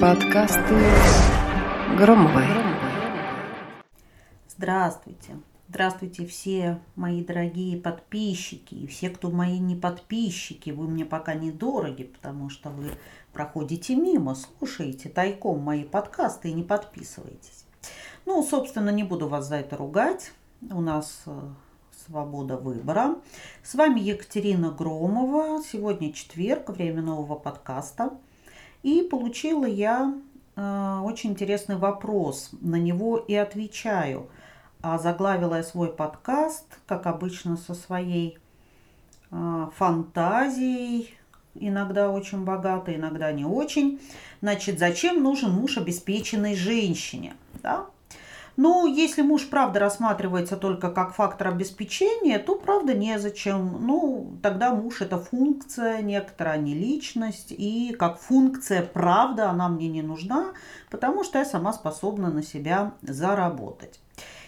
Подкасты Громовой. Здравствуйте. Здравствуйте все мои дорогие подписчики и все, кто мои не подписчики. Вы мне пока не дороги, потому что вы проходите мимо, слушаете тайком мои подкасты и не подписываетесь. Ну, собственно, не буду вас за это ругать. У нас э, свобода выбора. С вами Екатерина Громова. Сегодня четверг, время нового подкаста. И получила я э, очень интересный вопрос. На него и отвечаю. А заглавила я свой подкаст, как обычно, со своей э, фантазией, иногда очень богатой, иногда не очень. Значит, зачем нужен муж обеспеченной женщине? Да? Ну, если муж, правда, рассматривается только как фактор обеспечения, то, правда, незачем. Ну, тогда муж – это функция некоторая, а не личность. И как функция, правда, она мне не нужна, потому что я сама способна на себя заработать.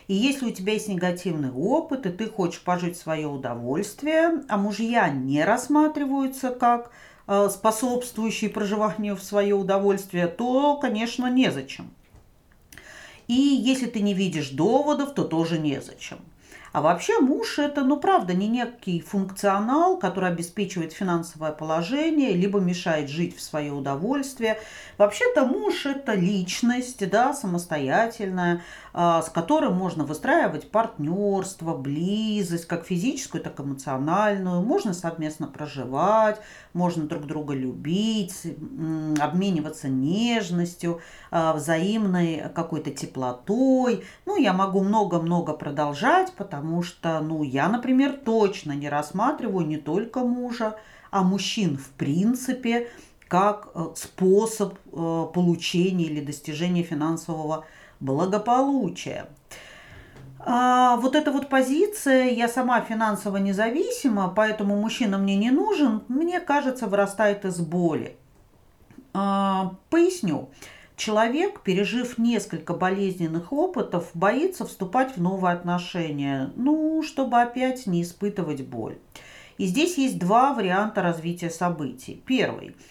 И если у тебя есть негативный опыт, и ты хочешь пожить свое удовольствие, а мужья не рассматриваются как э, способствующие проживанию в свое удовольствие, то, конечно, незачем. И если ты не видишь доводов, то тоже незачем. А вообще муж это, ну правда, не некий функционал, который обеспечивает финансовое положение, либо мешает жить в свое удовольствие. Вообще-то муж это личность, да, самостоятельная, а, с которым можно выстраивать партнерство, близость, как физическую, так и эмоциональную. Можно совместно проживать, можно друг друга любить, обмениваться нежностью, а, взаимной какой-то теплотой. Ну, я могу много-много продолжать, потому что, ну, я, например, точно не рассматриваю не только мужа, а мужчин в принципе как э, способ э, получения или достижения финансового благополучия. А вот эта вот позиция, я сама финансово независима, поэтому мужчина мне не нужен, мне кажется, вырастает из боли. А, поясню. Человек, пережив несколько болезненных опытов, боится вступать в новые отношения, ну, чтобы опять не испытывать боль. И здесь есть два варианта развития событий. Первый –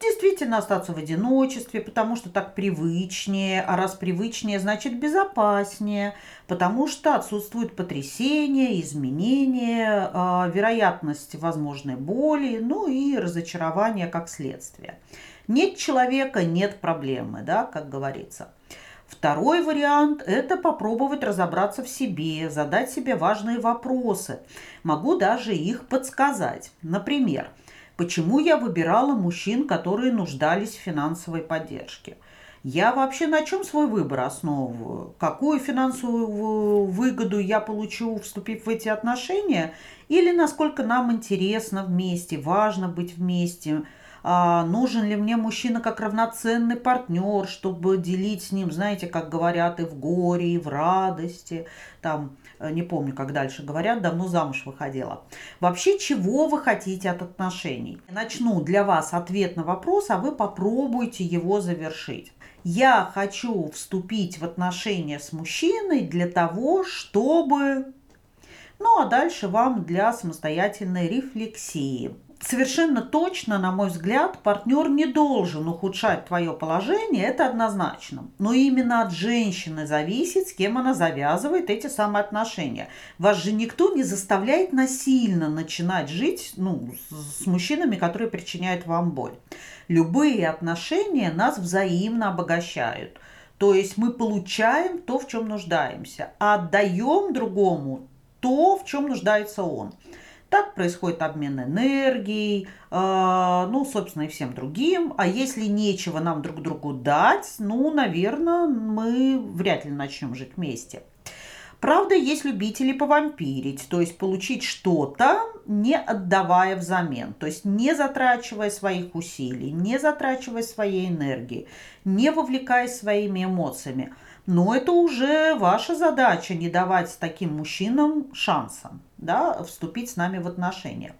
действительно остаться в одиночестве, потому что так привычнее, а раз привычнее, значит безопаснее, потому что отсутствует потрясение, изменение, а, вероятность возможной боли, ну и разочарование как следствие. Нет человека, нет проблемы, да, как говорится. Второй вариант – это попробовать разобраться в себе, задать себе важные вопросы. Могу даже их подсказать. Например, Почему я выбирала мужчин, которые нуждались в финансовой поддержке? Я вообще на чем свой выбор основываю? Какую финансовую выгоду я получу, вступив в эти отношения? Или насколько нам интересно вместе, важно быть вместе? А нужен ли мне мужчина как равноценный партнер, чтобы делить с ним, знаете, как говорят, и в горе, и в радости, там, Э, не помню, как дальше говорят, давно замуж выходила. Вообще, чего вы хотите от отношений? Начну для вас ответ на вопрос, а вы попробуйте его завершить. Я хочу вступить в отношения с мужчиной для того, чтобы... Ну, а дальше вам для самостоятельной рефлексии совершенно точно, на мой взгляд, партнер не должен ухудшать твое положение, это однозначно. Но именно от женщины зависит, с кем она завязывает эти самые отношения. Вас же никто не заставляет насильно начинать жить ну, с мужчинами, которые причиняют вам боль. Любые отношения нас взаимно обогащают. То есть мы получаем то, в чем нуждаемся, а отдаем другому то, в чем нуждается он. Так происходит обмен энергией, э, ну, собственно, и всем другим. А если нечего нам друг другу дать, ну, наверное, мы вряд ли начнем жить вместе. Правда, есть любители повампирить, то есть получить что-то, не отдавая взамен, то есть не затрачивая своих усилий, не затрачивая своей энергии, не вовлекаясь своими эмоциями. Но это уже ваша задача не давать таким мужчинам шанса да, вступить с нами в отношения.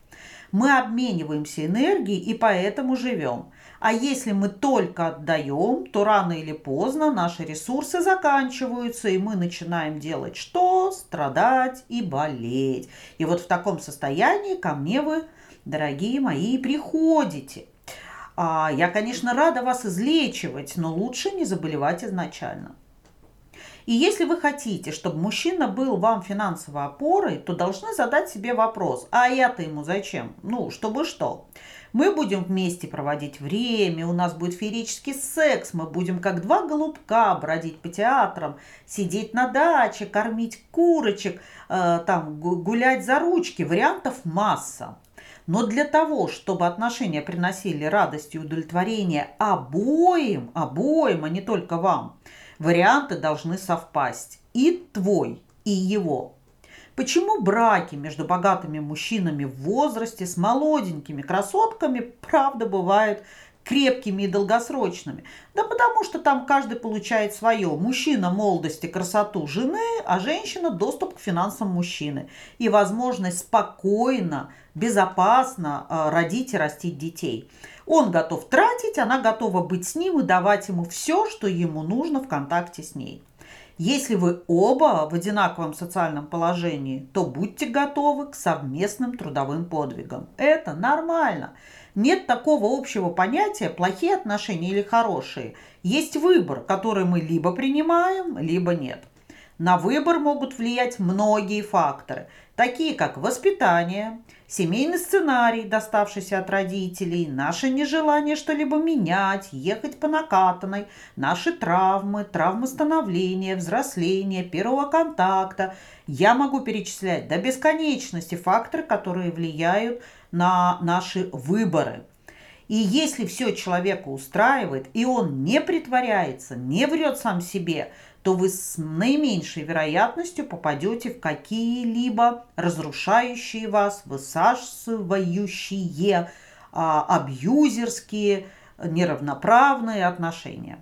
Мы обмениваемся энергией и поэтому живем. А если мы только отдаем, то рано или поздно наши ресурсы заканчиваются, и мы начинаем делать что? Страдать и болеть. И вот в таком состоянии ко мне вы, дорогие мои, приходите – А, я, конечно, рада вас излечивать, но лучше не заболевать изначально. И если вы хотите, чтобы мужчина был вам финансовой опорой, то должны задать себе вопрос, а я-то ему зачем? Ну, чтобы что? Мы будем вместе проводить время, у нас будет феерический секс, мы будем как два голубка бродить по театрам, сидеть на даче, кормить курочек, э, там гулять за ручки. Вариантов масса. Но для того, чтобы отношения приносили радость и удовлетворение обоим, обоим, а не только вам, варианты должны совпасть. И твой, и его. Почему браки между богатыми мужчинами в возрасте с молоденькими красотками, правда, бывают крепкими и долгосрочными? Да потому что там каждый получает свое. Мужчина молодости, красоту жены, а женщина доступ к финансам мужчины. И возможность спокойно, безопасно э, родить и растить детей. Он готов тратить, она готова быть с ним и давать ему все, что ему нужно в контакте с ней. Если вы оба в одинаковом социальном положении, то будьте готовы к совместным трудовым подвигам. Это нормально. Нет такого общего понятия плохие отношения или хорошие. Есть выбор, который мы либо принимаем, либо нет. На выбор могут влиять многие факторы, такие как воспитание, семейный сценарий, доставшийся от родителей, наше нежелание что-либо менять, ехать по накатанной, наши травмы, травмы становления, взросления, первого контакта. Я могу перечислять до бесконечности факторы, которые влияют на наши выборы. И если все человека устраивает, и он не притворяется, не врет сам себе – то вы с наименьшей вероятностью попадете в какие-либо разрушающие вас, высасывающие, а, абьюзерские, неравноправные отношения.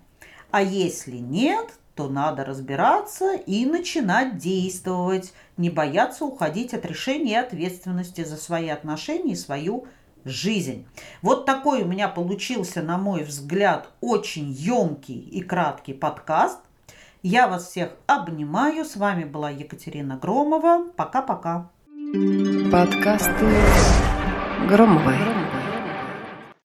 А если нет, то надо разбираться и начинать действовать, не бояться уходить от решения и ответственности за свои отношения и свою жизнь. Вот такой у меня получился, на мой взгляд, очень емкий и краткий подкаст. Я вас всех обнимаю. С вами была Екатерина Громова. Пока-пока. Подкасты Громовой.